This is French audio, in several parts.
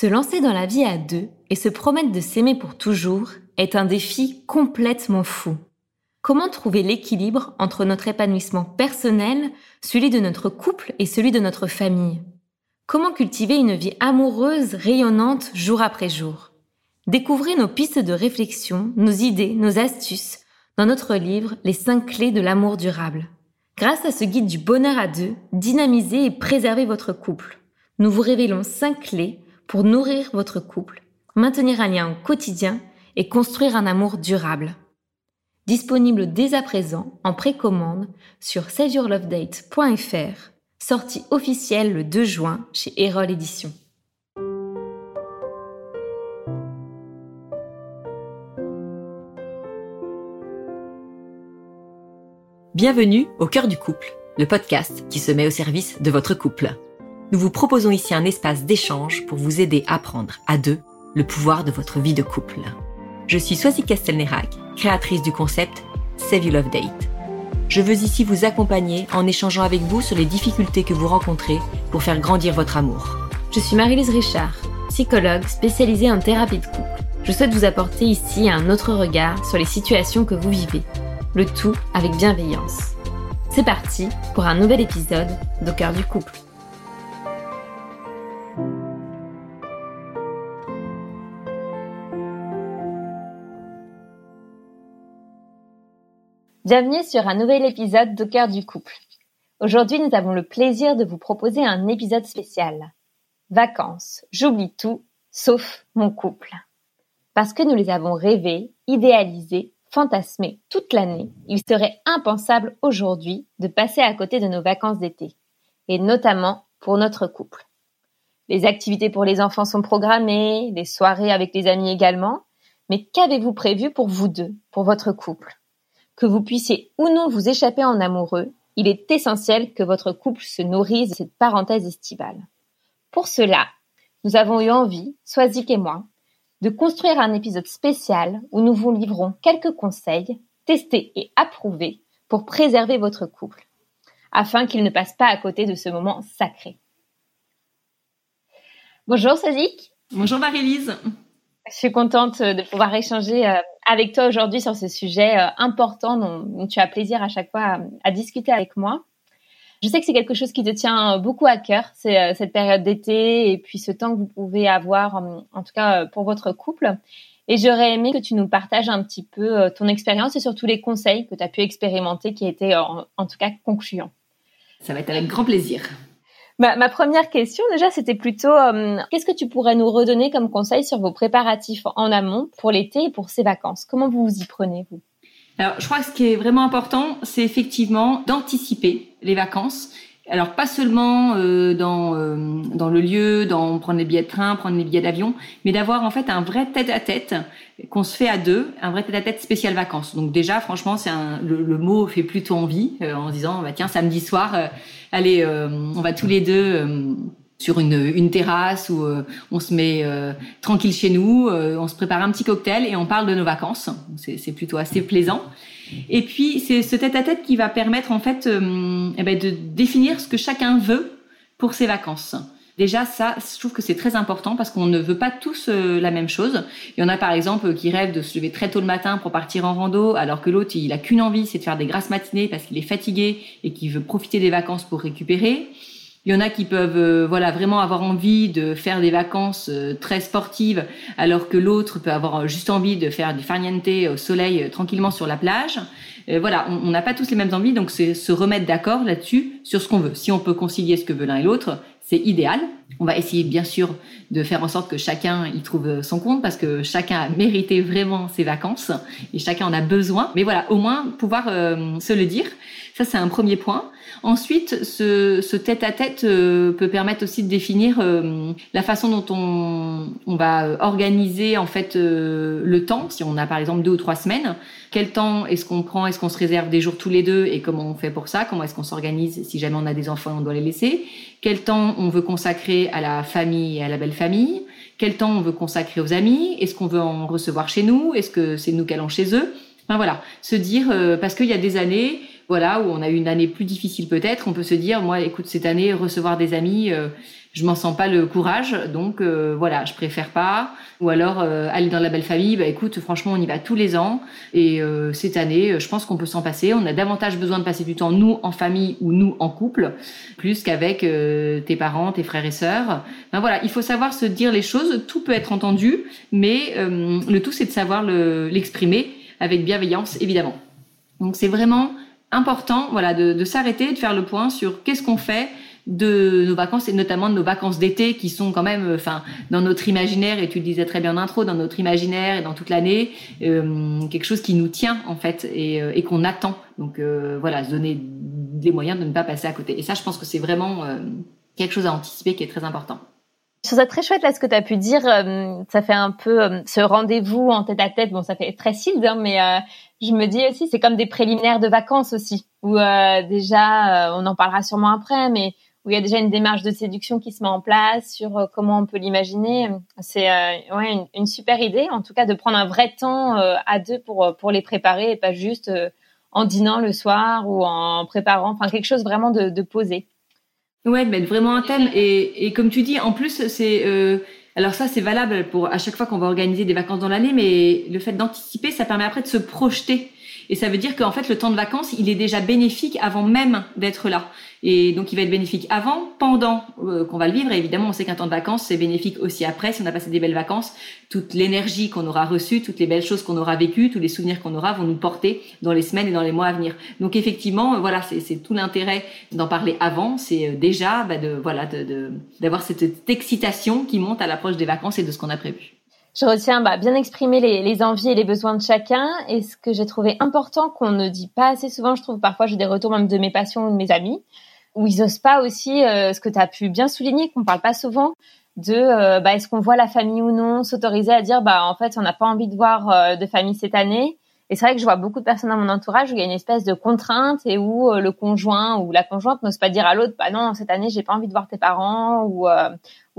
Se lancer dans la vie à deux et se promettre de s'aimer pour toujours est un défi complètement fou. Comment trouver l'équilibre entre notre épanouissement personnel, celui de notre couple et celui de notre famille? Comment cultiver une vie amoureuse, rayonnante jour après jour? Découvrez nos pistes de réflexion, nos idées, nos astuces dans notre livre Les 5 clés de l'amour durable. Grâce à ce guide du bonheur à deux, dynamisez et préservez votre couple. Nous vous révélons 5 clés pour nourrir votre couple, maintenir un lien au quotidien et construire un amour durable. Disponible dès à présent en précommande sur saveyourlovedate.fr, sortie officielle le 2 juin chez Erol Éditions. Bienvenue au cœur du couple, le podcast qui se met au service de votre couple. Nous vous proposons ici un espace d'échange pour vous aider à prendre à deux le pouvoir de votre vie de couple. Je suis Soisy Castelnerac, créatrice du concept Save You Love Date. Je veux ici vous accompagner en échangeant avec vous sur les difficultés que vous rencontrez pour faire grandir votre amour. Je suis Marie-Lise Richard, psychologue spécialisée en thérapie de couple. Je souhaite vous apporter ici un autre regard sur les situations que vous vivez, le tout avec bienveillance. C'est parti pour un nouvel épisode d'Au cœur du couple. Bienvenue sur un nouvel épisode d'Au cœur du couple. Aujourd'hui, nous avons le plaisir de vous proposer un épisode spécial. Vacances, j'oublie tout, sauf mon couple. Parce que nous les avons rêvés, idéalisés, fantasmés toute l'année, il serait impensable aujourd'hui de passer à côté de nos vacances d'été. Et notamment pour notre couple. Les activités pour les enfants sont programmées, les soirées avec les amis également. Mais qu'avez-vous prévu pour vous deux, pour votre couple? Que vous puissiez ou non vous échapper en amoureux, il est essentiel que votre couple se nourrisse de cette parenthèse estivale. Pour cela, nous avons eu envie, Soazic et moi, de construire un épisode spécial où nous vous livrons quelques conseils, testés et approuvés pour préserver votre couple, afin qu'il ne passe pas à côté de ce moment sacré. Bonjour Soazic. Bonjour Marie-Lise. Je suis contente de pouvoir échanger euh, avec toi aujourd'hui sur ce sujet euh, important dont, tu as plaisir à chaque fois à, discuter avec moi. Je sais que c'est quelque chose qui te tient beaucoup à cœur, c'est euh, cette période d'été et puis ce temps que vous pouvez avoir, en tout cas pour votre couple. Et j'aurais aimé que tu nous partages un petit peu ton expérience et surtout les conseils que tu as pu expérimenter qui étaient en, en tout cas concluants. Ça va être avec grand plaisir. Ma, première question, déjà, c'était plutôt euh, qu'est-ce que tu pourrais nous redonner comme conseil sur vos préparatifs en amont pour l'été et pour ces vacances? Comment vous vous y prenez, vous? Alors, je crois que ce qui est vraiment important, c'est effectivement d'anticiper les vacances alors pas seulement euh, dans euh, dans le lieu, dans prendre les billets de train, prendre les billets d'avion, mais d'avoir en fait un vrai tête-à-tête qu'on se fait à deux, un vrai tête-à-tête spécial vacances. Donc déjà, franchement, c'est un, le, mot fait plutôt envie euh, en disant bah tiens samedi soir, allez, on va tous les deux sur une, une terrasse où on se met tranquille chez nous, on se prépare un petit cocktail et on parle de nos vacances. C'est plutôt assez plaisant. Et puis, c'est ce tête-à-tête qui va permettre, en fait, euh, eh ben, de définir ce que chacun veut pour ses vacances. Déjà, ça, je trouve que c'est très important parce qu'on ne veut pas tous euh, la même chose. Il y en a, par exemple, qui rêvent de se lever très tôt le matin pour partir en rando, alors que l'autre, il a qu'une envie, c'est de faire des grasses matinées parce qu'il est fatigué et qu'il veut profiter des vacances pour récupérer. Il y en a qui peuvent euh, voilà vraiment avoir envie de faire des vacances euh, très sportives, alors que l'autre peut avoir juste envie de faire du farniente au soleil euh, tranquillement sur la plage. voilà, on n'a pas tous les mêmes envies, donc c'est se remettre d'accord là-dessus sur ce qu'on veut. Si on peut concilier ce que veut l'un et l'autre, c'est idéal. On va essayer bien sûr de faire en sorte que chacun y trouve son compte parce que chacun a mérité vraiment ses vacances et chacun en a besoin. Mais voilà, au moins pouvoir se le dire. Ça, c'est un premier point. Ensuite, ce, tête-à-tête euh, peut permettre aussi de définir euh, la façon dont on, va organiser en fait euh, le temps. Si on a par exemple deux ou trois semaines, quel temps est-ce qu'on prend Est-ce qu'on se réserve des jours tous les deux Et comment on fait pour ça? Comment est-ce qu'on s'organise? Si jamais on a des enfants, on doit les laisser. Quel temps on veut consacrer à la famille et à la belle famille? Quel temps on veut consacrer aux amis? Est-ce qu'on veut en recevoir chez nous? Est-ce que c'est nous qui allons chez eux? Enfin voilà, se dire parce qu'il y a des années voilà, où on a eu une année plus difficile peut-être, on peut se dire, moi, écoute, cette année, recevoir des amis, euh, je m'en sens pas le courage, donc euh, voilà, je préfère pas. Ou alors euh, aller dans la belle famille, bah écoute, franchement, on y va tous les ans et cette année, je pense qu'on peut s'en passer. On a davantage besoin de passer du temps nous en famille ou nous en couple, plus qu'avec tes parents, tes frères et sœurs. Ben voilà, il faut savoir se dire les choses. Tout peut être entendu, mais le tout c'est de savoir l'exprimer avec bienveillance, évidemment. Donc c'est vraiment important, voilà, de, de s'arrêter, de faire le point sur qu'est-ce qu'on fait de nos vacances et notamment de nos vacances d'été qui sont quand même, euh, enfin, dans notre imaginaire et tu le disais très bien en intro, dans notre imaginaire et dans toute l'année, euh, quelque chose qui nous tient en fait et, euh, et qu'on attend. Donc voilà, se donner des moyens de ne pas passer à côté. Et ça, je pense que c'est vraiment quelque chose à anticiper qui est très important. Je trouve ça très chouette là ce que tu as pu dire. ça fait un peu ce rendez-vous en tête à tête. Bon, ça fait très silde, hein, mais je me dis aussi c'est comme des préliminaires de vacances aussi. Où déjà, on en parlera sûrement après, mais où il y a déjà une démarche de séduction qui se met en place sur euh, comment on peut l'imaginer. C'est euh, ouais, une, super idée, en tout cas, de prendre un vrai temps euh, à deux pour pour les préparer et pas juste en dînant le soir ou en préparant, enfin quelque chose vraiment de posé. Ouais, de mettre vraiment un thème. Et, et comme tu dis, en plus c'est alors ça c'est valable pour à chaque fois qu'on va organiser des vacances dans l'année, mais le fait d'anticiper, ça permet après de se projeter et ça veut dire qu'en fait, le temps de vacances, il est déjà bénéfique avant même d'être là. Et donc, il va être bénéfique avant, pendant euh, qu'on va le vivre. Et évidemment, on sait qu'un temps de vacances, c'est bénéfique aussi après, si on a passé des belles vacances. Toute l'énergie qu'on aura reçue, toutes les belles choses qu'on aura vécues, tous les souvenirs qu'on aura vont nous porter dans les semaines et dans les mois à venir. Donc, effectivement, euh, voilà, c'est tout l'intérêt d'en parler avant. C'est euh, déjà bah, de voilà d'avoir de, cette excitation qui monte à l'approche des vacances et de ce qu'on a prévu. Je retiens bah, bien exprimer les, les, envies et les besoins de chacun. Et ce que j'ai trouvé important qu'on ne dit pas assez souvent, je trouve parfois j'ai des retours même de mes patients ou de mes amis, où ils osent pas aussi, euh, ce que tu as pu bien souligner, qu'on parle pas souvent, de euh, bah, est-ce qu'on voit la famille ou non, s'autoriser à dire bah en fait on n'a pas envie de voir euh, de famille cette année. Et c'est vrai que je vois beaucoup de personnes dans mon entourage où il y a une espèce de contrainte et où le conjoint ou la conjointe n'ose pas dire à l'autre bah non cette année j'ai pas envie de voir tes parents ou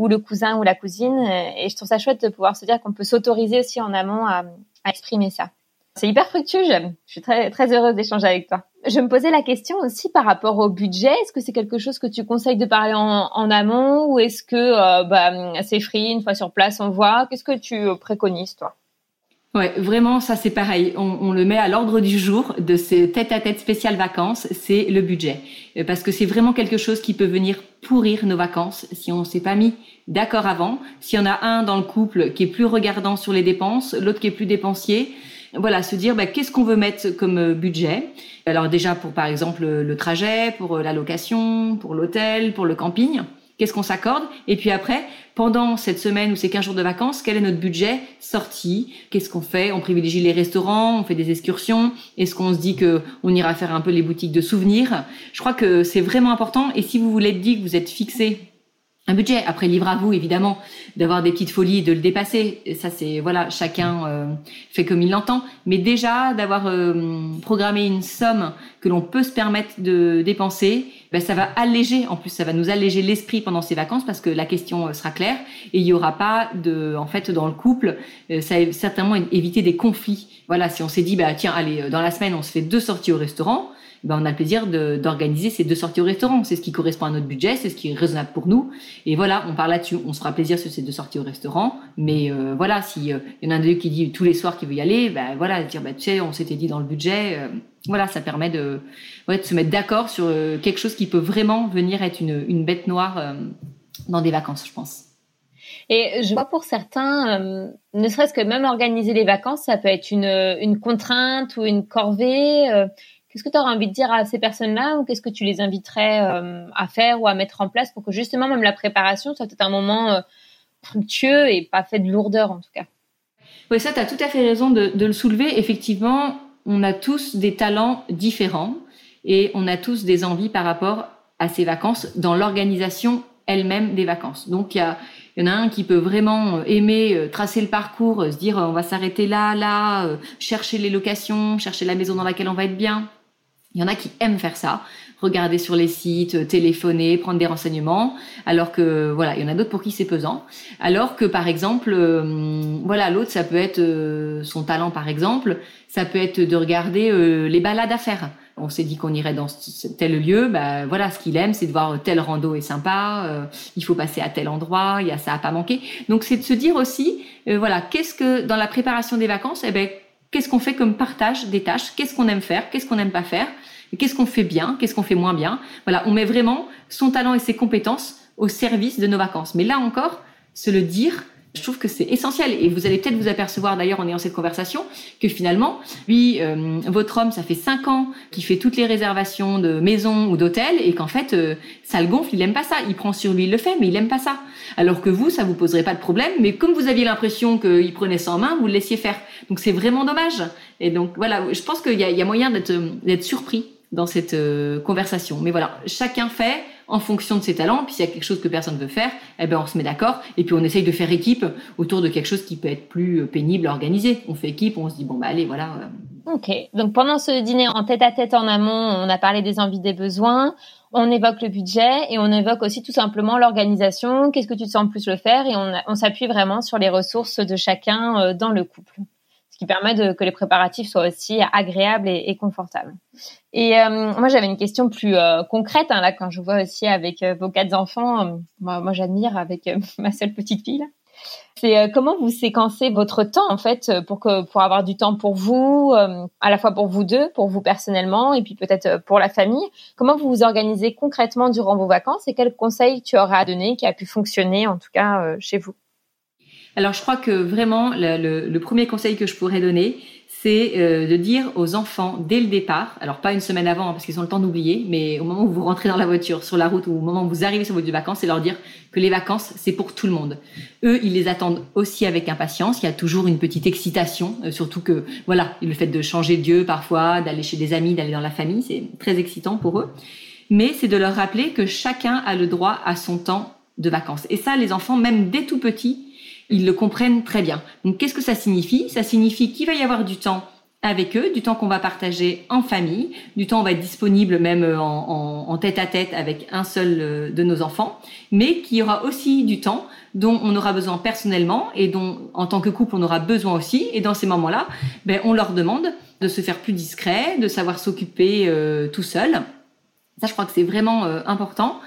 ou le cousin ou la cousine. Et je trouve ça chouette de pouvoir se dire qu'on peut s'autoriser aussi en amont à, exprimer ça. C'est hyper fructueux, j'aime. Je suis très, très heureuse d'échanger avec toi. Je me posais la question aussi par rapport au budget. Est-ce que c'est quelque chose que tu conseilles de parler en, amont ou est-ce que euh, bah, c'est free, une fois sur place, on voit? Qu'est-ce que tu préconises, toi? Ouais, vraiment, ça c'est pareil. On, le met à l'ordre du jour de ces tête-à-tête spéciales vacances, c'est le budget. Euh, parce que c'est vraiment quelque chose qui peut venir pourrir nos vacances si on s'est pas mis d'accord avant. S'il y en a un dans le couple qui est plus regardant sur les dépenses, l'autre qui est plus dépensier. Voilà, se dire bah, qu'est-ce qu'on veut mettre comme euh, budget? Alors déjà pour par exemple le trajet, pour euh, la location, pour l'hôtel, pour le camping qu'est-ce qu'on s'accorde Et puis après, pendant cette semaine ou ces 15 jours de vacances, quel est notre budget sorti Qu'est-ce qu'on fait On privilégie les restaurants, on fait des excursions. Est-ce qu'on se dit que on ira faire un peu les boutiques de souvenirs Je crois que c'est vraiment important. Et si vous voulez dire que vous êtes fixé un budget. Après, livre à vous, évidemment, d'avoir des petites folies et de le dépasser. ça, c'est voilà, chacun euh, fait comme il l'entend. Mais déjà, d'avoir euh, programmé une somme que l'on peut se permettre de dépenser, ben, ça va alléger. En plus, ça va nous alléger l'esprit pendant ces vacances parce que la question euh, sera claire et il y aura pas de, en fait, dans le couple, ça va certainement éviter des conflits. Voilà, si on s'est dit, bah tiens, allez, dans la semaine, on se fait deux sorties au restaurant ben, on a le plaisir d'organiser ces deux sorties au restaurant. C'est ce qui correspond à notre budget, c'est ce qui est raisonnable pour nous. Et voilà, on parle là-dessus. On se fera plaisir sur ces deux sorties au restaurant. Mais euh, voilà, s'il y en a un d'eux qui dit tous les soirs qu'il veut y aller, ben voilà, dire ben, tu sais, on s'était dit dans le budget. Euh, voilà, ça permet de, ouais, de se mettre d'accord sur euh, quelque chose qui peut vraiment venir être une, une bête noire dans des vacances, je pense. Et je vois pour certains, ne serait-ce que même organiser les vacances, ça peut être une, une contrainte ou une corvée. Qu'est-ce que tu aurais envie de dire à ces personnes-là ou qu'est-ce que tu les inviterais euh, à faire ou à mettre en place pour que justement même la préparation soit peut-être un moment euh, fructueux et pas fait de lourdeur en tout cas? Oui, ça, tu as tout à fait raison de, le soulever. Effectivement, on a tous des talents différents et on a tous des envies par rapport à ces vacances dans l'organisation elle-même des vacances. Donc, il y en a un qui peut vraiment euh, aimer tracer le parcours, se dire on va s'arrêter là, là, chercher les locations, chercher la maison dans laquelle on va être bien. Il y en a qui aiment faire ça, regarder sur les sites, téléphoner, prendre des renseignements, alors que voilà, il y en a d'autres pour qui c'est pesant. Alors que par exemple, euh, voilà, l'autre ça peut être euh, son talent par exemple, ça peut être de regarder euh, les balades à faire. On s'est dit qu'on irait dans tel lieu. Bah, voilà, ce qu'il aime, c'est de voir tel rando est sympa. Euh, il faut passer à tel endroit. Il y a ça à pas manquer. Donc, c'est de se dire aussi, euh, voilà, qu'est-ce que dans la préparation des vacances, eh ben, qu'est-ce qu'on fait comme partage des tâches? Qu'est-ce qu'on aime faire? Qu'est-ce qu'on n'aime pas faire? Qu'est-ce qu'on fait bien? Qu'est-ce qu'on fait moins bien? Voilà, on met vraiment son talent et ses compétences au service de nos vacances. Mais là encore, se le dire, je trouve que c'est essentiel. Et vous allez peut-être vous apercevoir d'ailleurs en ayant cette conversation que finalement, lui, euh, votre homme, ça fait cinq ans qu'il fait toutes les réservations de maisons ou d'hôtels et qu'en fait, euh, ça le gonfle, il aime pas ça. Il prend sur lui, il le fait, mais il aime pas ça. Alors que vous, ça vous poserait pas de problème. Mais comme vous aviez l'impression qu'il prenait ça en main, vous le laissiez faire. Donc c'est vraiment dommage. Et donc voilà, je pense qu'il y a, y a moyen d'être surpris dans cette euh, conversation. Mais voilà, chacun fait en fonction de ses talents. Puis s'il y a quelque chose que personne ne veut faire, eh ben on se met d'accord et puis on essaye de faire équipe autour de quelque chose qui peut être plus euh, pénible à organiser. On fait équipe, on se dit bon bah allez voilà. Euh. Ok. Donc pendant ce dîner en tête à tête en amont, on a parlé des envies, des besoins. On évoque le budget et on évoque aussi tout simplement l'organisation. Qu'est-ce que tu te sens plus le faire et on, on s'appuie vraiment sur les ressources de chacun dans le couple qui permet de, que les préparatifs soient aussi agréables et, et confortables. Et euh, moi, j'avais une question plus euh, concrète hein, là quand je vois aussi avec euh, vos quatre enfants. moi, moi j'admire avec ma seule petite fille. C'est comment vous séquencez votre temps en fait pour que pour avoir du temps pour vous, à la fois pour vous deux, pour vous personnellement et puis peut-être pour la famille? Comment vous vous organisez concrètement durant vos vacances et quels conseils tu auras à donner qui a pu fonctionner en tout cas chez vous? Alors je crois que vraiment le, le, premier conseil que je pourrais donner, c'est euh, de dire aux enfants dès le départ, alors pas une semaine avant hein, parce qu'ils ont le temps d'oublier, mais au moment où vous rentrez dans la voiture, sur la route ou au moment où vous arrivez sur votre lieu de vacances, c'est leur dire que les vacances c'est pour tout le monde. Eux, ils les attendent aussi avec impatience. Il y a toujours une petite excitation, euh, surtout que voilà, le fait de changer de lieu parfois, d'aller chez des amis, d'aller dans la famille, c'est très excitant pour eux. Mais c'est de leur rappeler que chacun a le droit à son temps de vacances. Et ça, les enfants, même dès tout petits, ils le comprennent très bien. Donc qu'est-ce que ça signifie? Ça signifie qu'il va y avoir du temps avec eux, du temps qu'on va partager en famille, du temps on va être disponible même euh, en, tête à tête avec un seul euh, de nos enfants, mais qu'il y aura aussi du temps dont on aura besoin personnellement et dont en tant que couple on aura besoin aussi. Et dans ces moments-là, ben, on leur demande de se faire plus discret, de savoir s'occuper euh, tout seul. Ça, je crois que c'est vraiment important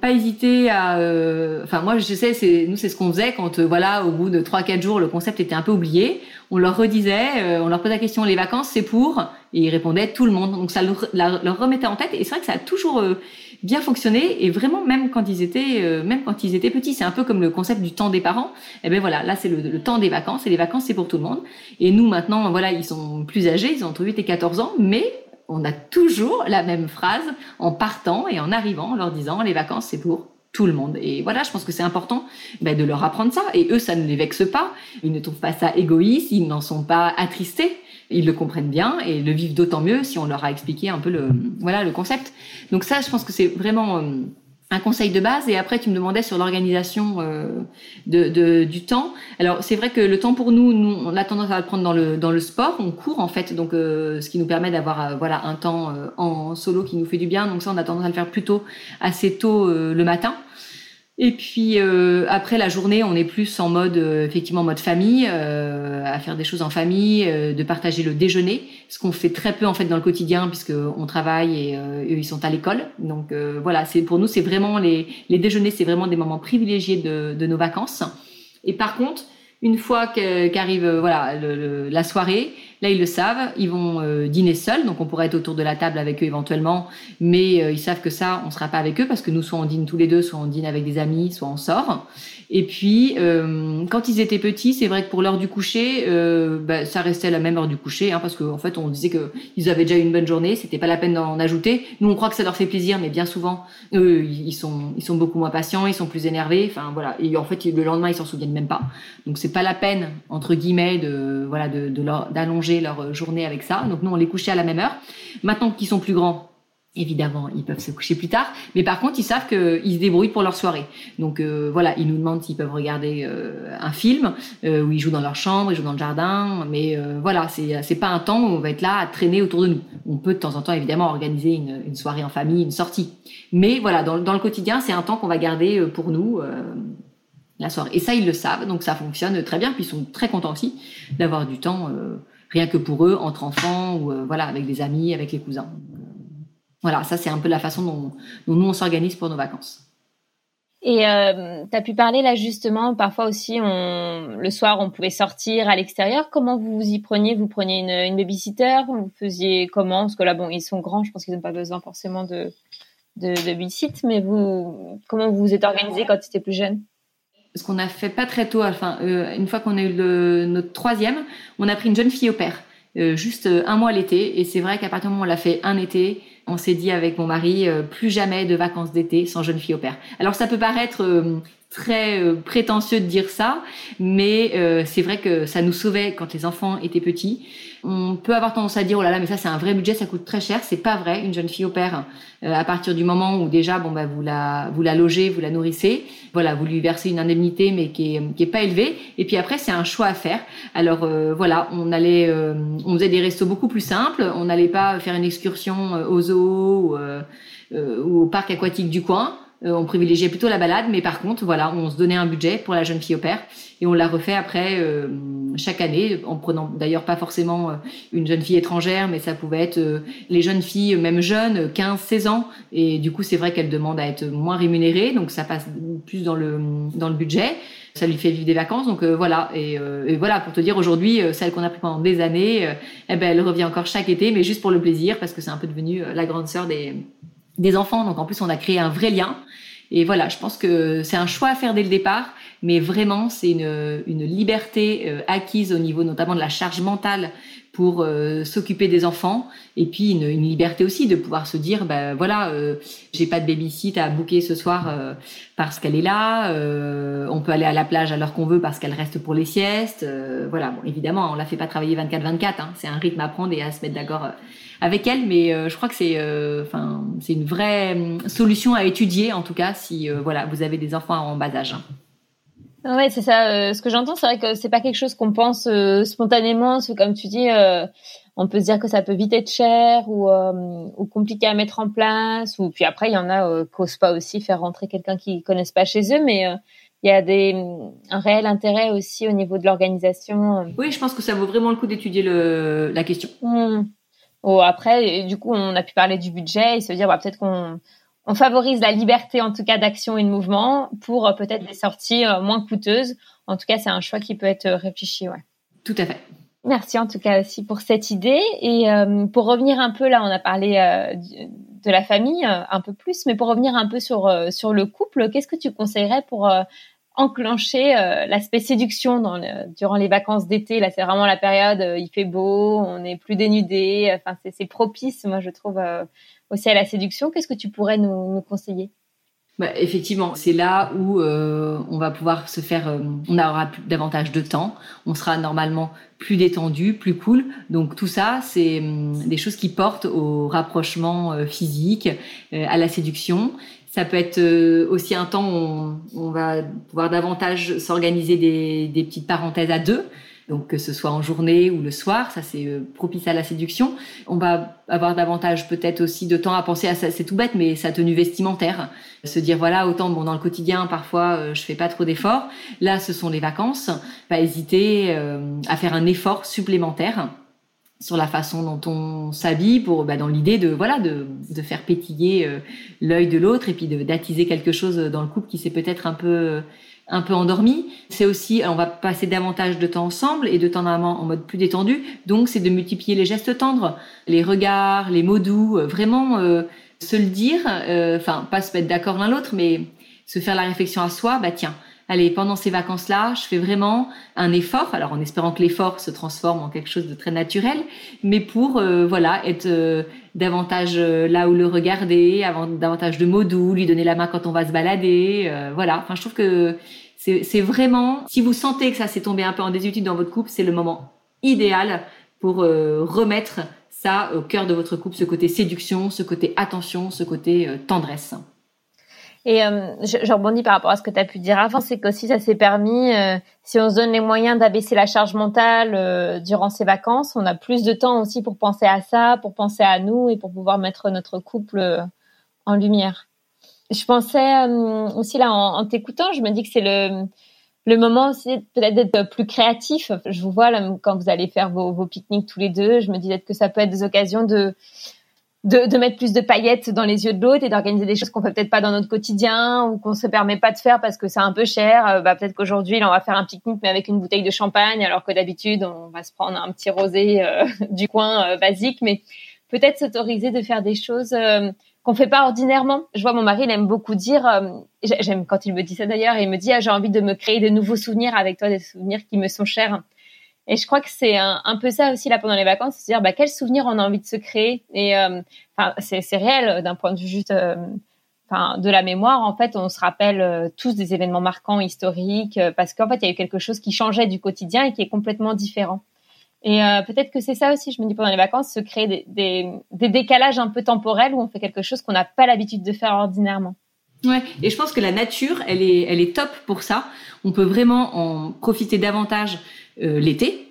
pas hésiter à euh, enfin moi je sais c'est nous c'est ce qu'on faisait quand euh, voilà au bout de trois quatre jours le concept était un peu oublié. On leur redisait euh, on leur posait la question les vacances c'est pour? Et ils répondaient tout le monde. Donc ça leur, remettait en tête. Et c'est vrai que ça a toujours bien fonctionné. Et vraiment même quand ils étaient même quand ils étaient petits c'est un peu comme le concept du temps des parents. Et eh ben voilà là c'est le, le, temps des vacances. Et les vacances c'est pour tout le monde. Et nous maintenant voilà ils sont plus âgés. Ils ont entre 8 et 14 ans. Mais on a toujours la même phrase en partant et en arrivant, en leur disant les vacances c'est pour tout le monde. Et voilà, je pense que c'est important ben, de leur apprendre ça. Et eux, ça ne les vexe pas. Ils ne trouvent pas ça égoïste, ils n'en sont pas attristés. Ils le comprennent bien et le vivent d'autant mieux si on leur a expliqué un peu le, voilà, le concept. Donc ça, je pense que c'est vraiment euh, un conseil de base et après tu me demandais sur l'organisation euh, de, de, du temps. Alors c'est vrai que le temps pour nous, nous on a tendance à le prendre dans le dans le sport, on court en fait, donc euh, ce qui nous permet d'avoir euh, voilà un temps en solo qui nous fait du bien. Donc ça on a tendance à le faire plutôt assez tôt le matin. Et puis euh, après la journée, on est plus en mode euh, effectivement mode famille, euh, à faire des choses en famille, de partager le déjeuner, ce qu'on fait très peu en fait dans le quotidien puisque on travaille et eux ils sont à l'école. Donc voilà, c'est pour nous c'est vraiment les les déjeuners, c'est vraiment des moments privilégiés de, de nos vacances. Et par contre, une fois qu'arrive euh, voilà la soirée, là ils le savent, ils vont euh, dîner seuls, donc on pourrait être autour de la table avec eux éventuellement, mais euh, ils savent que ça, on sera pas avec eux parce que nous soit on dîne tous les deux, soit on dîne avec des amis, soit on sort. Et puis, euh, quand ils étaient petits, c'est vrai que pour l'heure du coucher, euh, bah, ça restait la même heure du coucher, hein, parce qu'en en fait, on disait que ils avaient déjà une bonne journée, c'était pas la peine d'en ajouter. Nous, on croit que ça leur fait plaisir, mais bien souvent, eux, ils sont, beaucoup moins patients, ils sont plus énervés. Enfin voilà, et en fait, le lendemain, ils s'en souviennent même pas. Donc, c'est pas la peine entre guillemets de voilà d'allonger leur journée avec ça. Donc, nous, on les couchait à la même heure. Maintenant qu'ils sont plus grands, Évidemment, ils peuvent se coucher plus tard, mais par contre, ils savent qu'ils se débrouillent pour leur soirée. Donc euh, voilà, ils nous demandent s'ils peuvent regarder euh, un film euh, où ils jouent dans leur chambre, ils jouent dans le jardin, mais voilà, c'est pas un temps où on va être là à traîner autour de nous. On peut de temps en temps évidemment organiser une, une soirée en famille, une sortie, mais voilà, dans, dans le quotidien, c'est un temps qu'on va garder pour nous la soirée. Et ça, ils le savent, donc ça fonctionne très bien. Puis ils sont très contents aussi d'avoir du temps rien que pour eux, entre enfants ou voilà avec des amis, avec les cousins. Voilà, ça c'est un peu la façon dont, nous on s'organise pour nos vacances. Et euh, tu as pu parler là justement, parfois aussi, on, le soir, on pouvait sortir à l'extérieur. Comment vous vous y preniez? Vous preniez une, une babysitter? Vous faisiez comment? Parce que là, bon, ils sont grands, je pense qu'ils n'ont pas besoin forcément de, de, de mais vous, comment vous vous êtes organisé quand tu étais plus jeune? Ce qu'on a fait pas très tôt, enfin, euh, une fois qu'on a eu le, notre troisième, on a pris une jeune fille au père, euh, juste euh, un mois l'été. Et c'est vrai qu'à partir du moment où on l'a fait un été, on s'est dit avec mon mari, euh, plus jamais de vacances d'été sans jeune fille au père. Alors ça peut paraître euh, très euh, prétentieux de dire ça, mais c'est vrai que ça nous sauvait quand les enfants étaient petits. On peut avoir tendance à dire oh là là mais ça c'est un vrai budget, ça coûte très cher. C'est pas vrai. Une jeune fille au père, euh, à partir du moment où déjà bon bah vous la vous la logez, vous la nourrissez, voilà vous lui versez une indemnité mais qui est qui est pas élevée. Et puis après c'est un choix à faire. Alors euh, voilà on allait euh, on faisait des restos beaucoup plus simples. On n'allait pas faire une excursion au zoo ou, ou au parc aquatique du coin. Euh, on privilégiait plutôt la balade, mais par contre, voilà, on se donnait un budget pour la jeune fille au père et on l'a refait après euh, chaque année, en prenant d'ailleurs pas forcément euh, une jeune fille étrangère, mais ça pouvait être les jeunes filles, même jeunes, 15, 16 ans, et du coup, c'est vrai qu'elle demande à être moins rémunérée, donc ça passe plus dans le dans le budget. Ça lui fait vivre des vacances, donc voilà. Et, et, voilà, pour te dire, aujourd'hui, celle qu'on a pris pendant des années, eh ben, elle revient encore chaque été, mais juste pour le plaisir, parce que c'est un peu devenu la grande sœur des des enfants. Donc en plus, on a créé un vrai lien. Et voilà, je pense que c'est un choix à faire dès le départ, mais vraiment, c'est une, une liberté euh, acquise au niveau notamment de la charge mentale pour euh, s'occuper des enfants, et puis une, une, liberté aussi de pouvoir se dire, ben voilà, euh, j'ai pas de baby-sit à booker ce soir euh, parce qu'elle est là, on peut aller à la plage à l'heure qu'on veut parce qu'elle reste pour les siestes, voilà. Bon, évidemment, on la fait pas travailler 24/24, hein, c'est un rythme à prendre et à se mettre d'accord avec elle, mais euh, je crois que c'est, euh, enfin, c'est une vraie hum, solution à étudier en tout cas si euh, voilà vous avez des enfants en bas âge. Ouais, c'est ça. ce que j'entends, c'est vrai que c'est pas quelque chose qu'on pense spontanément. C'est comme tu dis, on peut se dire que ça peut vite être cher ou, ou compliqué à mettre en place. Ou puis après, il y en a qui n'osent pas aussi faire rentrer quelqu'un qu'ils connaissent pas chez eux, mais il y a des, hum, un réel intérêt aussi au niveau de l'organisation. Oui, je pense que ça vaut vraiment le coup d'étudier le, la question. Mmh. Oh, après, du coup, on a pu parler du budget et se dire bah, peut-être qu'on on favorise la liberté en tout cas d'action et de mouvement pour euh, peut-être des sorties euh, moins coûteuses. En tout cas, c'est un choix qui peut être réfléchi. Ouais. Tout à fait. Merci en tout cas aussi pour cette idée. Et euh, pour revenir un peu là, on a parlé de la famille un peu plus, mais pour revenir un peu sur sur le couple, qu'est-ce que tu conseillerais pour enclencher euh, l'aspect séduction durant les vacances d'été. Là, c'est vraiment la période, euh, il fait beau, on est plus dénudé. Enfin, c'est propice, moi, je trouve, euh, aussi à la séduction. Qu'est-ce que tu pourrais nous, nous conseiller? Bah, effectivement, c'est là où on va pouvoir se faire, on aura plus, davantage de temps, on sera normalement plus détendu, plus cool. Donc tout ça, c'est hum, des choses qui portent au rapprochement physique, à la séduction. Ça peut être euh, aussi un temps où on, va pouvoir davantage s'organiser des, petites parenthèses à deux. Donc que ce soit en journée ou le soir, ça c'est euh, propice à la séduction. On va avoir davantage peut-être aussi de temps à penser à ça, c'est tout bête, mais sa tenue vestimentaire. Se dire voilà, autant bon dans le quotidien parfois euh, je fais pas trop d'efforts. Là ce sont les vacances. Pas hésiter à faire un effort supplémentaire sur la façon dont on s'habille pour bah, dans l'idée de voilà de, de faire pétiller euh, l'œil de l'autre et puis d'attiser quelque chose dans le couple qui s'est peut-être un peu un peu endormi. C'est aussi on va passer davantage de temps ensemble et de temps en en mode plus détendu. Donc c'est de multiplier les gestes tendres, les regards, les mots doux, euh, vraiment euh, se le dire, enfin pas se mettre d'accord l'un l'autre, mais se faire la réflexion à soi. Bah tiens, allez, pendant ces vacances-là, je fais vraiment un effort, alors en espérant que l'effort se transforme en quelque chose de très naturel, mais pour euh, voilà être euh, davantage euh, là où le regarder, avoir davantage de mots doux, lui donner la main quand on va se balader, voilà. Enfin, je trouve que c'est vraiment, si vous sentez que ça s'est tombé un peu en désuétude dans votre couple, c'est le moment idéal pour remettre ça au cœur de votre couple, ce côté séduction, ce côté attention, ce côté tendresse. Et euh, je, rebondis par rapport à ce que tu as pu dire avant, c'est qu'aussi ça s'est permis, euh, si on se donne les moyens d'abaisser la charge mentale euh, durant ces vacances, on a plus de temps aussi pour penser à ça, pour penser à nous et pour pouvoir mettre notre couple en lumière. Je pensais aussi là en, t'écoutant, je me dis que c'est le le moment aussi peut-être d'être plus créatif. Je vous vois quand vous allez faire vos, vos pique-niques tous les deux, je me dis peut-être que ça peut être des occasions de de, mettre plus de paillettes dans les yeux de l'autre et d'organiser des choses qu'on fait peut-être pas dans notre quotidien ou qu'on se permet pas de faire parce que c'est un peu cher. Euh, bah, peut-être qu'aujourd'hui, on va faire un pique-nique mais avec une bouteille de champagne alors que d'habitude, on va se prendre un petit rosé euh, du coin euh, basique. Mais peut-être s'autoriser de faire des choses qu'on fait pas ordinairement. Je vois mon mari, il aime beaucoup dire, j'aime quand il me dit ça d'ailleurs, il me dit ah, j'ai envie de me créer de nouveaux souvenirs avec toi, des souvenirs qui me sont chers. Et je crois que c'est un, peu ça aussi là pendant les vacances, c'est dire bah, quels souvenirs on a envie de se créer. Et euh, enfin, c'est, réel euh, d'un point de vue juste euh, enfin, de la mémoire. En fait, on se rappelle tous des événements marquants, historiques, parce qu'en fait, il y a eu quelque chose qui changeait du quotidien et qui est complètement différent. Et peut-être que c'est ça aussi, je me dis pendant les vacances, se créer des, des, des décalages un peu temporels où on fait quelque chose qu'on n'a pas l'habitude de faire ordinairement. Ouais, et je pense que la nature, elle est, elle est top pour ça. On peut vraiment en profiter davantage euh, l'été.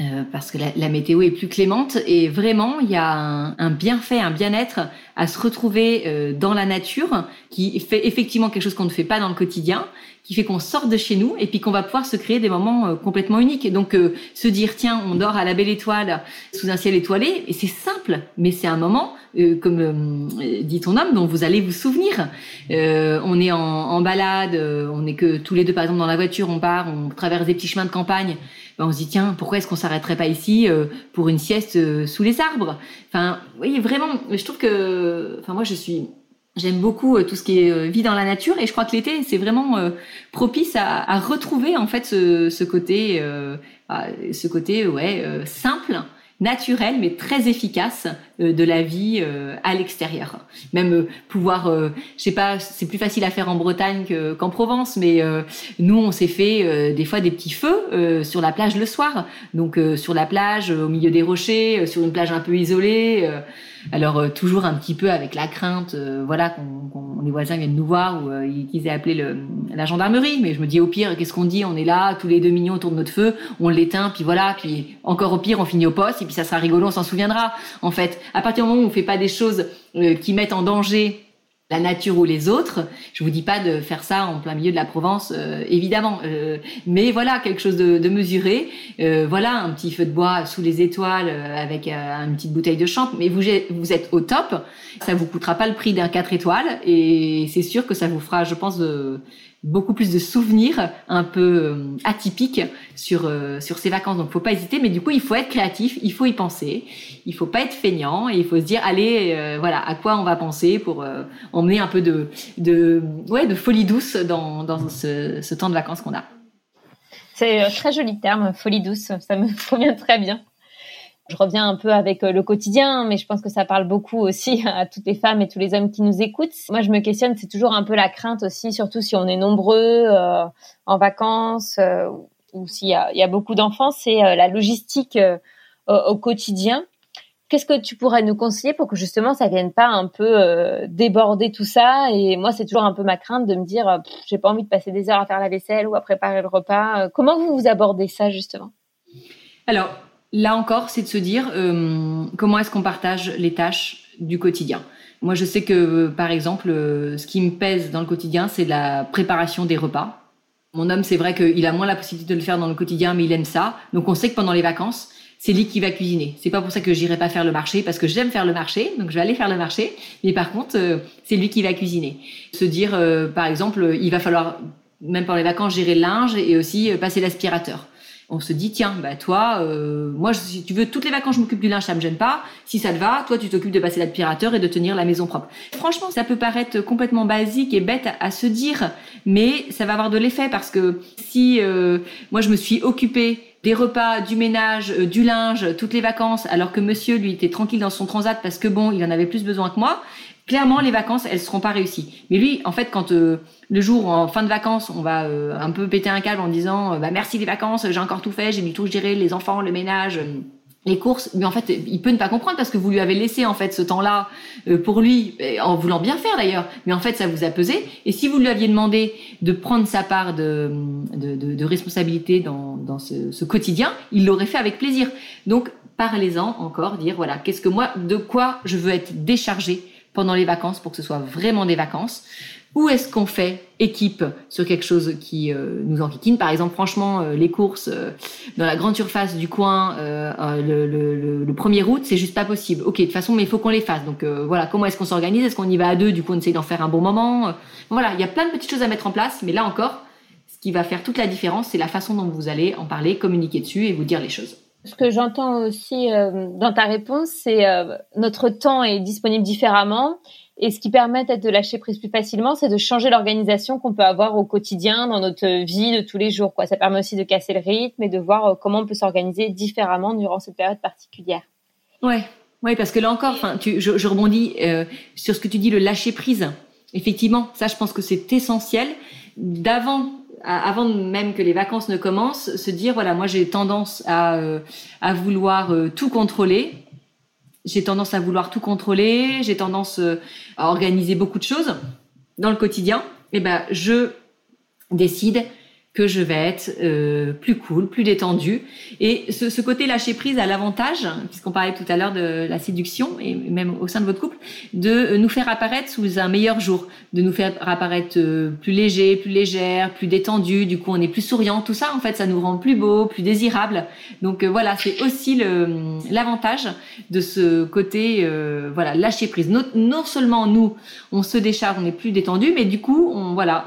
Euh, parce que la, la, météo est plus clémente et vraiment il y a un, un bienfait, un bien-être à se retrouver euh, dans la nature qui fait effectivement quelque chose qu'on ne fait pas dans le quotidien, qui fait qu'on sort de chez nous et puis qu'on va pouvoir se créer des moments complètement uniques. Donc se dire tiens on dort à la belle étoile sous un ciel étoilé et c'est simple mais c'est un moment comme dit ton homme dont vous allez vous souvenir. on est en, en balade, on est que tous les deux par exemple dans la voiture, on part, on traverse des petits chemins de campagne ben, on se dit tiens pourquoi est-ce qu'on s'arrêterait pas ici euh, pour une sieste euh, sous les arbres? Enfin oui vraiment je trouve que enfin moi je suis J'aime beaucoup euh, tout ce qui est vie dans la nature et je crois que l'été c'est vraiment propice à, retrouver en fait ce, ce côté, ce côté ouais simple naturel mais très efficace de la vie euh, à l'extérieur. Même euh, pouvoir, je sais pas, c'est plus facile à faire en Bretagne qu'en Provence, mais nous on s'est fait des fois des petits feux sur la plage le soir, donc sur la plage au milieu des rochers, sur une plage un peu isolée. Alors euh, toujours un petit peu avec la crainte, euh, voilà, qu'on, les voisins viennent nous voir ou euh, qu'ils aient appelé le, la gendarmerie. Mais je me dis au pire, qu'est-ce qu'on dit? On est là, tous les deux millions autour de notre feu, on l'éteint, puis voilà, puis encore au pire, on finit au poste et puis ça sera rigolo, on s'en souviendra. En fait, à partir du moment où on fait pas des choses qui mettent en danger la nature ou les autres. Je vous dis pas de faire ça en plein milieu de la Provence, euh, évidemment, euh, mais voilà quelque chose de, mesuré. Euh, voilà un petit feu de bois sous les étoiles avec une petite bouteille de champ. Mais vous, êtes au top, ça vous coûtera pas le prix d'un 4 étoiles et c'est sûr que ça vous fera, je pense, beaucoup plus de souvenirs un peu euh, atypiques sur euh, sur ces vacances. Donc faut pas hésiter, mais du coup il faut être créatif, il faut y penser, il faut pas être feignant et il faut se dire allez euh, voilà à quoi on va penser pour emmener un peu de de ouais de folie douce dans dans ce, ce temps de vacances qu'on a. C'est un très joli terme, folie douce, ça me convient très bien je reviens un peu avec euh, le quotidien, mais je pense que ça parle beaucoup aussi à toutes les femmes et tous les hommes qui nous écoutent. Moi, je me questionne, c'est toujours un peu la crainte aussi, surtout si on est nombreux euh, en vacances euh, ou s'il y a, beaucoup d'enfants, c'est la logistique au, quotidien. Qu'est-ce que tu pourrais nous conseiller pour que justement ça vienne pas un peu déborder tout ça? Et moi, c'est toujours un peu ma crainte de me dire, j'ai pas envie de passer des heures à faire la vaisselle ou à préparer le repas. comment vous vous abordez ça justement? Alors, Là encore, c'est de se dire euh, comment est-ce qu'on partage les tâches du quotidien. Moi, je sais que, euh, par exemple, euh, ce qui me pèse dans le quotidien, c'est la préparation des repas. Mon homme, c'est vrai qu'il a moins la possibilité de le faire dans le quotidien, mais il aime ça. Donc, on sait que pendant les vacances, c'est lui qui va cuisiner. C'est pas pour ça que j'irai pas faire le marché, parce que j'aime faire le marché, donc je vais aller faire le marché. Mais par contre, c'est lui qui va cuisiner. Se dire, par exemple, il va falloir, même pendant les vacances, gérer le linge et aussi passer l'aspirateur on se dit tiens bah toi euh, moi si tu veux toutes les vacances je m'occupe du linge ça me gêne pas. Si ça te va toi tu t'occupes de passer l'aspirateur et de tenir la maison propre. Franchement ça peut paraître complètement basique et bête à, se dire mais ça va avoir de l'effet parce que si euh, moi je me suis occupée des repas, du ménage, euh, du linge, toutes les vacances, alors que monsieur, lui, était tranquille dans son transat parce que bon, il en avait plus besoin que moi, clairement les vacances elles seront pas réussies. Mais lui en fait quand euh, le jour en fin de vacances on va euh, un peu péter un câble en disant euh, bah merci les vacances j'ai encore tout fait j'ai mis tout géré les enfants le ménage les courses, mais en fait, il peut ne pas comprendre parce que vous lui avez laissé en fait ce temps-là pour lui, en voulant bien faire d'ailleurs. Mais en fait, ça vous a pesé. Et si vous lui aviez demandé de prendre sa part de, de responsabilité dans, dans ce, ce quotidien, il l'aurait fait avec plaisir. Donc, parlez-en encore, dire voilà, qu'est-ce que moi, de quoi je veux être déchargé pendant les vacances pour que ce soit vraiment des vacances. Ou est-ce qu'on fait équipe sur quelque chose qui euh, nous enquiquine? Par exemple, franchement, euh, les courses euh, dans la grande surface du coin le, le, le, 1er août, c'est juste pas possible. Ok, de toute façon, mais il faut qu'on les fasse. Donc voilà, comment est-ce qu'on s'organise? Est-ce qu'on y va à deux Du coup, on essaye d'en faire un bon moment? Voilà, il y a plein de petites choses à mettre en place, mais là encore, ce qui va faire toute la différence, c'est la façon dont vous allez en parler, communiquer dessus et vous dire les choses. Ce que j'entends aussi dans ta réponse, c'est notre temps est disponible différemment et ce qui permet d'être de lâcher prise plus facilement, c'est de changer l'organisation qu'on peut avoir au quotidien dans notre vie de tous les jours. Ça permet aussi de casser le rythme et de voir euh, comment on peut s'organiser différemment durant cette période particulière. Ouais, ouais, parce que là encore, je rebondis euh, sur ce que tu dis, le lâcher prise. Effectivement, ça, je pense que c'est essentiel. D'avant, avant même que les vacances ne commencent, se dire voilà, moi j'ai tendance à, euh, vouloir tout contrôler j'ai tendance à vouloir tout contrôler, j'ai tendance euh, à organiser beaucoup de choses dans le quotidien. Et eh ben, je décide que je vais être euh, plus cool, plus détendu. Et ce, côté lâcher prise a l'avantage, puisqu'on parlait tout à l'heure de la séduction, et même au sein de votre couple, de nous faire apparaître sous un meilleur jour, de nous faire apparaître euh, plus léger, plus légère, plus détendu. Du coup, on est plus souriant. Tout ça, en fait, ça nous rend plus beau, plus désirable. Donc euh, voilà, c'est aussi l'avantage de ce côté, euh, voilà, lâcher prise. Non, seulement nous, on se décharge, on est plus détendu, mais du coup, voilà,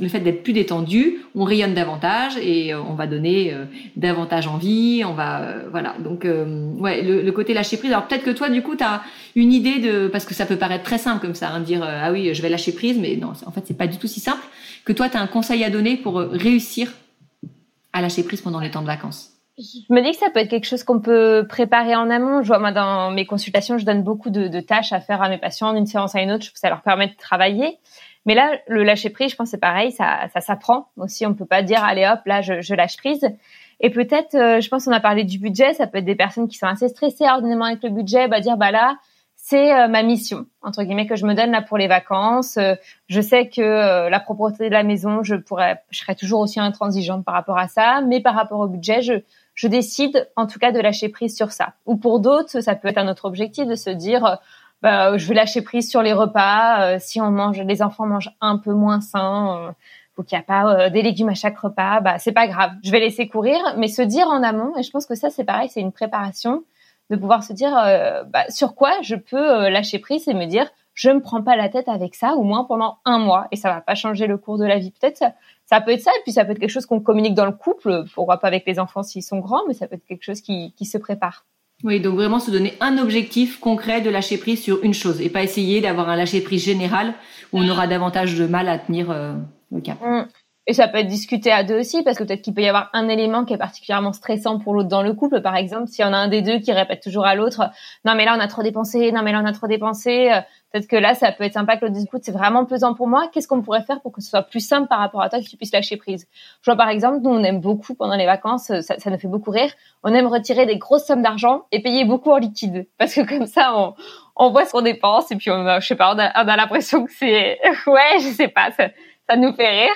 le fait d'être plus détendu, on davantage et euh, on va donner euh, davantage envie, on va euh, voilà. Donc le, côté lâcher prise. Alors peut-être que toi du coup tu as une idée de parce que ça peut paraître très simple comme ça hein, dire ah oui, je vais lâcher prise mais non, en fait c'est pas du tout si simple que toi tu as un conseil à donner pour réussir à lâcher prise pendant les temps de vacances? Je me dis que ça peut être quelque chose qu'on peut préparer en amont. Je vois, moi, dans mes consultations, je donne beaucoup de, de tâches à faire à mes patients d'une séance à une autre. Je trouve que ça leur permet de travailler. Mais là, le lâcher prise, je pense c'est pareil, ça, ça s'apprend aussi. On peut pas dire allez hop, là je, je lâche prise. Et peut-être, euh, je pense on a parlé du budget, ça peut être des personnes qui sont assez stressées ordinairement avec le budget, bah dire bah là c'est euh, ma mission entre guillemets que je me donne là pour les vacances. Euh, je sais que la propreté de la maison, je pourrais, je serais toujours aussi intransigeante par rapport à ça, mais par rapport au budget, je je décide en tout cas de lâcher prise sur ça. Ou pour d'autres, ça peut être un autre objectif de se dire bah, je vais lâcher prise sur les repas. Euh, si on mange, les enfants mangent un peu moins sain, euh, faut qu'il n'y a pas euh, des légumes à chaque repas, bah c'est pas grave. Je vais laisser courir, mais se dire en amont. Et je pense que ça c'est pareil, c'est une préparation de pouvoir se dire bah, sur quoi je peux lâcher prise et me dire je me prends pas la tête avec ça au moins pendant un mois et ça va pas changer le cours de la vie. Peut-être ça, ça peut être ça et puis ça peut être quelque chose qu'on communique dans le couple. Pourquoi pas avec les enfants s'ils sont grands, mais ça peut être quelque chose qui, qui se prépare. Oui, donc vraiment se donner un objectif concret de lâcher prise sur une chose et pas essayer d'avoir un lâcher prise général où on aura davantage de mal à tenir euh, le cap. Mm. Et ça peut être discuté à deux aussi, parce que peut-être qu'il peut y avoir un élément qui est particulièrement stressant pour l'autre dans le couple. Par exemple, s'il y en a un des deux qui répète toujours à l'autre, non mais là on a trop dépensé, non mais là on a trop dépensé. Euh, peut-être que là ça peut être sympa que l'autre dise, c'est vraiment pesant pour moi. Qu'est-ce qu'on pourrait faire pour que ce soit plus simple par rapport à toi, que tu puisses lâcher prise? Je vois par exemple, nous on aime beaucoup pendant les vacances, ça, ça nous fait beaucoup rire. On aime retirer des grosses sommes d'argent et payer beaucoup en liquide, parce que comme ça on, on voit ce qu'on dépense et puis on, je sais pas, on a, a l'impression que c'est, ouais, je sais pas ça nous fait rire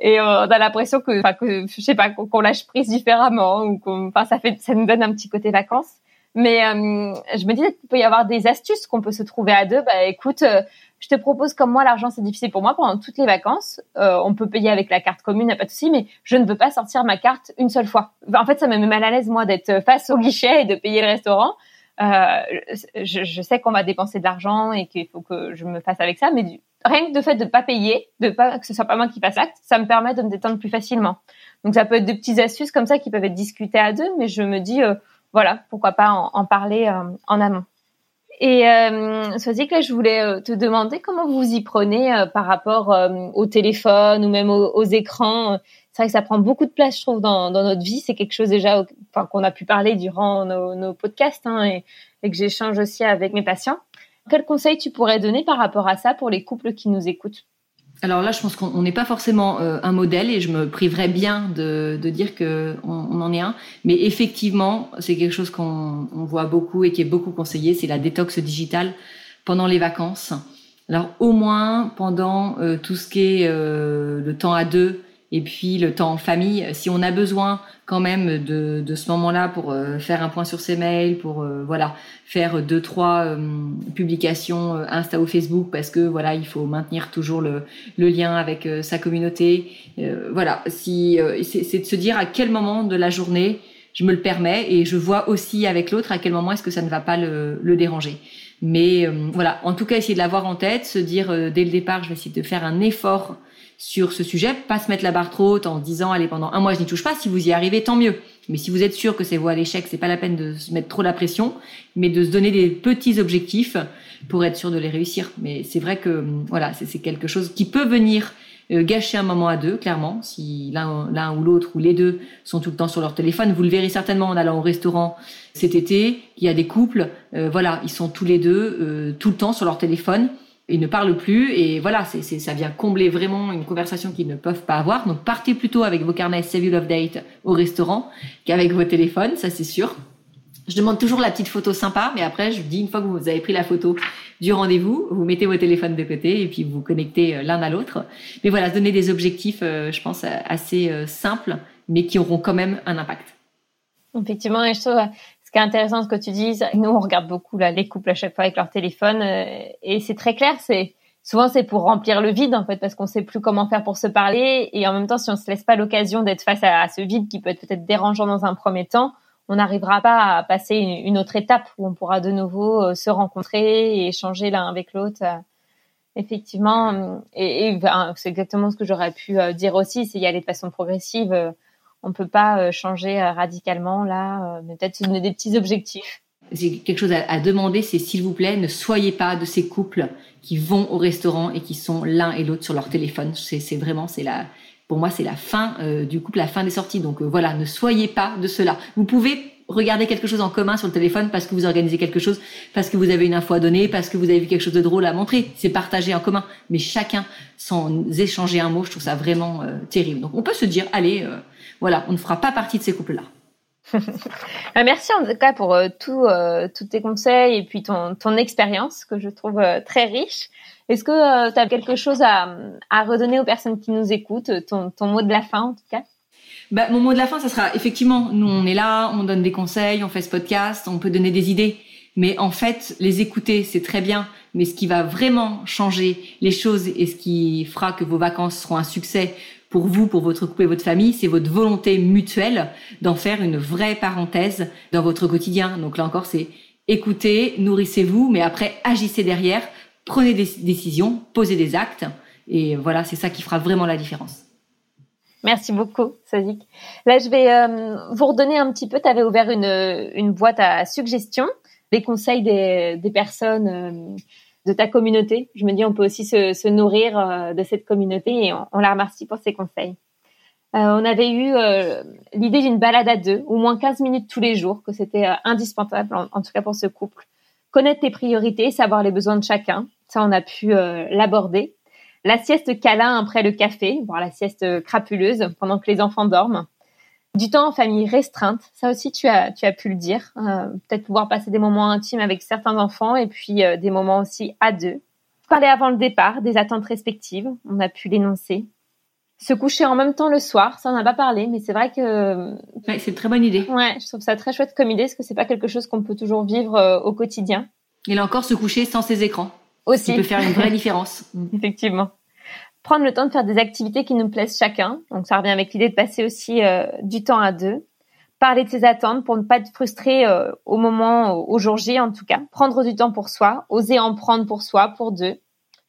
et euh, on a l'impression que, enfin, que je sais pas, qu'on lâche prise différemment ou qu'on, enfin, ça fait, ça nous donne un petit côté vacances. Mais euh, je me dis qu'il peut y avoir des astuces qu'on peut se trouver à deux. Bah écoute, euh, je te propose comme moi l'argent c'est difficile pour moi pendant toutes les vacances. on peut payer avec la carte commune, pas de souci, mais je ne veux pas sortir ma carte une seule fois. En fait, ça me met mal à l'aise moi d'être face au guichet et de payer le restaurant. Euh, je, je, sais qu'on va dépenser de l'argent et qu'il faut que je me fasse avec ça, mais du, rien que de fait de pas payer, de pas que ce soit pas moi qui fasse l'acte, ça me permet de me détendre plus facilement. Donc ça peut être des petites astuces comme ça qui peuvent être discutées à deux, mais je me dis euh, voilà pourquoi pas en, parler euh, en amont. Et euh, que là, je voulais euh, te demander comment vous y prenez par rapport au téléphone ou même aux, écrans. C'est vrai que ça prend beaucoup de place, je trouve, dans, notre vie. C'est quelque chose déjà, enfin, qu'on a pu parler durant nos, nos podcasts hein, et, et que j'échange aussi avec mes patients. Quel conseil tu pourrais donner par rapport à ça pour les couples qui nous écoutent? Alors là, je pense qu'on n'est pas forcément euh, un modèle et je me priverais bien de, de dire qu'on on en est un. Mais effectivement, c'est quelque chose qu'on voit beaucoup et qui est beaucoup conseillé, c'est la détox digitale pendant les vacances. Alors au moins pendant euh, tout ce qui est euh, le temps à deux et puis le temps en famille. Si on a besoin quand même de, de ce moment-là pour euh, faire un point sur ses mails, pour euh, voilà faire deux trois euh, publications Insta ou Facebook, parce que voilà il faut maintenir toujours le, le lien avec sa communauté. voilà, si c'est de se dire à quel moment de la journée je me le permets et je vois aussi avec l'autre à quel moment est-ce que ça ne va pas le, le déranger. Mais voilà, en tout cas, essayer de l'avoir en tête, se dire dès le départ, je vais essayer de faire un effort sur ce sujet, pas se mettre la barre trop haute en disant allez pendant un mois je n'y touche pas. Si vous y arrivez, tant mieux. Mais si vous êtes sûr que c'est vous à l'échec, c'est pas la peine de se mettre trop la pression, mais de se donner des petits objectifs pour être sûr de les réussir. Mais c'est vrai que voilà, c'est quelque chose qui peut venir euh, gâcher un moment à deux, clairement. Si l'un ou l'autre ou les deux sont tout le temps sur leur téléphone, vous le verrez certainement en allant au restaurant cet été. Il y a des couples, euh, voilà, ils sont tous les deux euh, tout le temps sur leur téléphone ils ne parlent plus et voilà, ça vient combler vraiment une conversation qu'ils ne peuvent pas avoir. Donc partez plutôt avec vos carnets Save You Love Date au restaurant qu'avec vos téléphones, ça c'est sûr. Je demande toujours la petite photo sympa, mais après je vous dis une fois que vous avez pris la photo du rendez-vous, vous mettez vos téléphones de côté et puis vous connectez euh, l'un à l'autre. Mais voilà, donner des objectifs, euh, je pense, assez euh, simples, mais qui auront quand même un impact. Effectivement, et je trouve ce qui est intéressant ce que tu dis, nous on regarde beaucoup là les couples à chaque fois avec leur téléphone euh, et c'est très clair, c'est souvent c'est pour remplir le vide en fait parce qu'on sait plus comment faire pour se parler et en même temps si on se laisse pas l'occasion d'être face à, ce vide qui peut être peut-être dérangeant dans un premier temps, on n'arrivera pas à passer une, autre étape où on pourra de nouveau euh, se rencontrer et échanger l'un avec l'autre. effectivement, et, et ben, c'est exactement ce que j'aurais pu euh, dire aussi, c'est y aller de façon progressive on peut pas euh, changer euh, radicalement là, euh, mais peut-être se donner des petits objectifs. J'ai quelque chose à, demander, c'est s'il vous plaît, ne soyez pas de ces couples qui vont au restaurant et qui sont l'un et l'autre sur leur téléphone. C'est vraiment, c'est la, pour moi, c'est la fin du couple, la fin des sorties. Donc voilà, ne soyez pas de cela. Vous pouvez regarder quelque chose en commun sur le téléphone parce que vous organisez quelque chose, parce que vous avez une info à donner, parce que vous avez vu quelque chose de drôle à montrer. C'est partagé en commun. Mais chacun, sans échanger un mot, je trouve ça vraiment terrible. Donc on peut se dire, allez, voilà, on ne fera pas partie de ces couples-là. Euh, merci en tout cas pour euh, tout, euh, tous tes conseils et puis ton, ton expérience que je trouve très riche. Est-ce que tu as quelque chose à, à, redonner aux personnes qui nous écoutent, ton, ton mot de la fin en tout cas? Bah, Mon mot de la fin, ça sera effectivement, nous on est là, on donne des conseils, on fait ce podcast, on peut donner des idées. Mais en fait, les écouter, c'est très bien. Mais ce qui va vraiment changer les choses et ce qui fera que vos vacances seront un succès pour vous, pour votre couple et votre famille, c'est votre volonté mutuelle d'en faire une vraie parenthèse dans votre quotidien. Donc là encore, c'est écoutez, nourrissez-vous, mais après agissez derrière, prenez des décisions, posez des actes, et voilà, c'est ça qui fera vraiment la différence. Merci beaucoup, Sazik. Là, je vais euh, vous redonner un petit peu. Tu avais ouvert une, boîte à suggestions, des conseils des, des personnes euh, de ta communauté. Je me dis, on peut aussi se, nourrir euh, de cette communauté et on, la remercie pour ses conseils. Euh, on avait eu euh, l'idée d'une balade à deux, au moins 15 minutes tous les jours, que c'était indispensable, en, tout cas pour ce couple. Connaître tes priorités, savoir les besoins de chacun, ça on a pu l'aborder. La sieste câlin après le café, voire la sieste crapuleuse pendant que les enfants dorment du temps en famille restreinte, ça aussi tu as, tu as pu le dire. Euh, peut-être pouvoir passer des moments intimes avec certains enfants et puis euh, des moments aussi à deux. Parler avant le départ, des attentes respectives, on a pu l'énoncer. Se coucher en même temps le soir, ça on n'a pas parlé, mais c'est vrai que... c'est une très bonne idée. Ouais, je trouve ça très chouette comme idée, parce que c'est pas quelque chose qu'on peut toujours vivre euh, au quotidien. Et là encore, se coucher sans ses écrans. Aussi. Ça peut faire une vraie différence. Effectivement prendre le temps de faire des activités qui nous plaisent chacun. Donc ça revient avec l'idée de passer aussi euh, du temps à deux. Parler de ses attentes pour ne pas être frustré euh, au moment, au jour J en tout cas. Prendre du temps pour soi, oser en prendre pour soi, pour deux.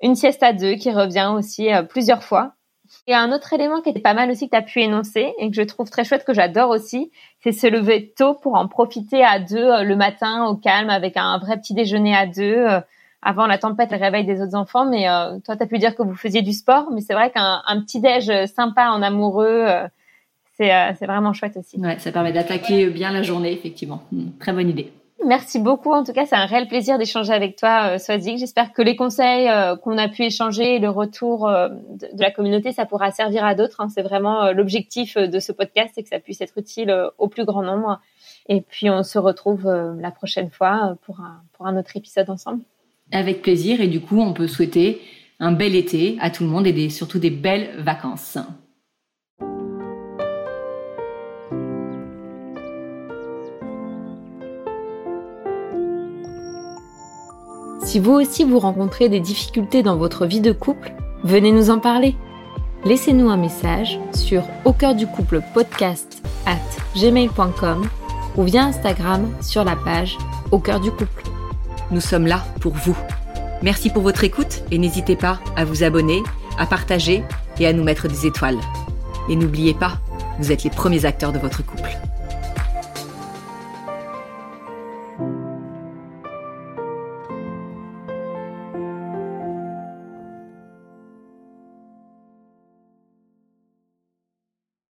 Une sieste à deux qui revient aussi euh, plusieurs fois. Et un autre élément qui était pas mal aussi que tu as pu énoncer et que je trouve très chouette, que j'adore aussi, c'est se lever tôt pour en profiter à deux le matin au calme avec un vrai petit déjeuner à deux avant la tempête, le réveil des autres enfants. Mais euh, toi, tu as pu dire que vous faisiez du sport, mais c'est vrai qu'un petit déj sympa en amoureux, euh, euh, c'est vraiment chouette aussi. Ouais, ça permet d'attaquer bien la journée, effectivement. Hmm, très bonne idée. Merci beaucoup. En tout cas, c'est un réel plaisir d'échanger avec toi, Swazik. J'espère que les conseils qu'on a pu échanger et le retour de, la communauté, ça pourra servir à d'autres. Hein. C'est vraiment l'objectif de ce podcast, c'est que ça puisse être utile au plus grand nombre. Et puis, on se retrouve la prochaine fois pour un, pour un autre épisode ensemble. Avec plaisir et du coup, on peut souhaiter un bel été à tout le monde et surtout des belles vacances. Si vous aussi vous rencontrez des difficultés dans votre vie de couple, venez nous en parler. Laissez-nous un message sur au cœur du couple podcast at gmail.com ou via Instagram sur la page au cœur du couple. Nous sommes là pour vous. Merci pour votre écoute et n'hésitez pas à vous abonner, à partager et à nous mettre des étoiles. Et n'oubliez pas, vous êtes les premiers acteurs de votre couple.